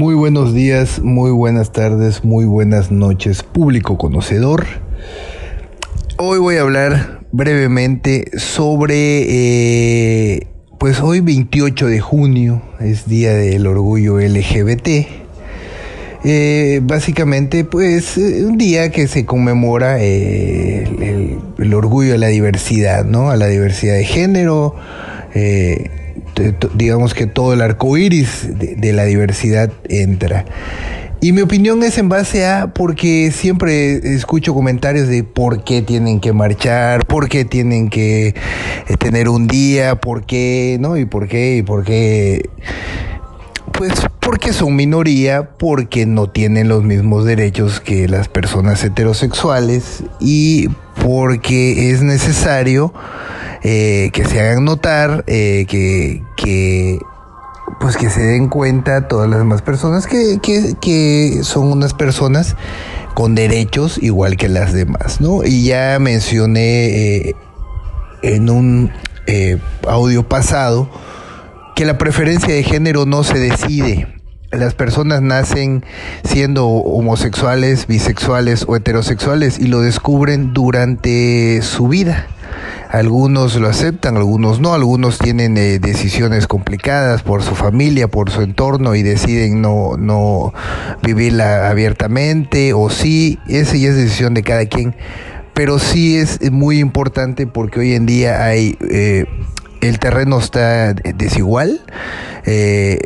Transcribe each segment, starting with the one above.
Muy buenos días, muy buenas tardes, muy buenas noches, público conocedor. Hoy voy a hablar brevemente sobre, eh, pues hoy 28 de junio es Día del Orgullo LGBT. Eh, básicamente, pues un día que se conmemora eh, el, orgullo de la diversidad, ¿no? A la diversidad de género, digamos que todo el arco iris de, la diversidad entra. Y mi opinión es en base a porque siempre escucho comentarios de por qué tienen que marchar, por qué tienen que eh, tener un día, por qué, ¿no? Y por qué, y por qué. Pues porque son minoría, porque no tienen los mismos derechos que las personas heterosexuales y porque es necesario eh, que se hagan notar, eh, que, que, pues que se den cuenta todas las demás personas que, que, son unas personas con derechos igual que las demás, ¿no? Y ya mencioné eh, en un audio pasado que la preferencia de género no se decide, las personas nacen siendo homosexuales, bisexuales o heterosexuales y lo descubren durante su vida. Algunos lo aceptan, algunos no, algunos tienen eh, decisiones complicadas por su familia, por su entorno y deciden no, no vivirla abiertamente o sí, esa ya es decisión de cada quien. Pero sí es muy importante porque hoy en día hay, eh, el terreno está desigual. Eh,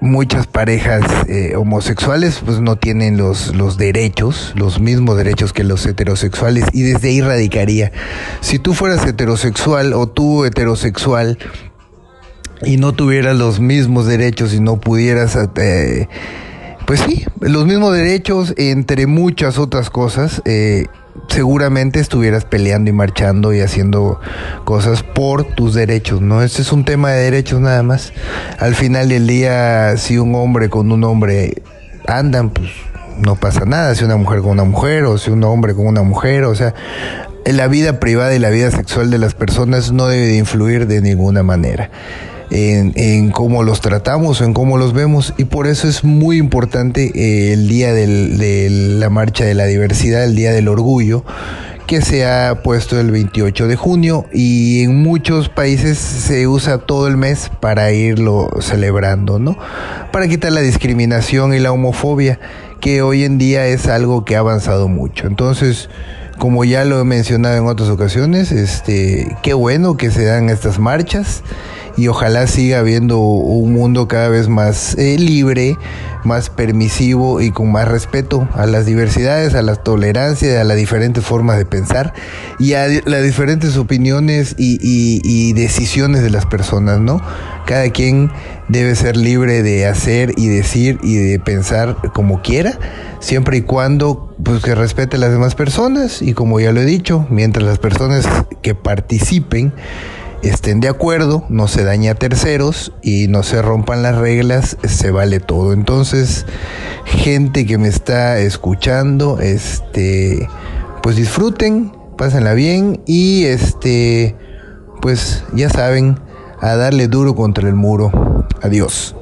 muchas parejas eh, homosexuales pues no tienen los, los derechos, los mismos derechos que los heterosexuales y desde ahí radicaría. Si tú fueras heterosexual o tú heterosexual y no tuvieras los mismos derechos y no pudieras... Eh, pues sí, los mismos derechos entre muchas otras cosas. Eh, seguramente estuvieras peleando y marchando y haciendo cosas por tus derechos, ¿no? Este es un tema de derechos nada más. Al final del día, si un hombre con un hombre andan, pues no pasa nada. Si una mujer con una mujer o si un hombre con una mujer, o sea, la vida privada y la vida sexual de las personas no debe de influir de ninguna manera en, cómo los tratamos, en cómo los vemos. Y por eso es muy importante eh, el día de la marcha de la diversidad, el día del orgullo que se ha puesto el 28 de junio y en muchos países se usa todo el mes para irlo celebrando, ¿no? Para quitar la discriminación y la homofobia, que hoy en día es algo que ha avanzado mucho. Entonces, como ya lo he mencionado en otras ocasiones, este, qué bueno que se dan estas marchas y ojalá siga habiendo un mundo cada vez más eh, libre, más permisivo y con más respeto a las diversidades, a la tolerancia, a las diferentes formas de pensar y a las diferentes opiniones y, y decisiones de las personas, ¿no? Cada quien debe ser libre de hacer y decir y de pensar como quiera, siempre y cuando pues que respete a las demás personas y como ya lo he dicho, mientras las personas que participen estén de acuerdo, no se daña a terceros y no se rompan las reglas, se vale todo. Entonces, gente que me está escuchando, este, pues disfruten, pásenla bien y este, pues ya saben, a darle duro contra el muro. Adiós.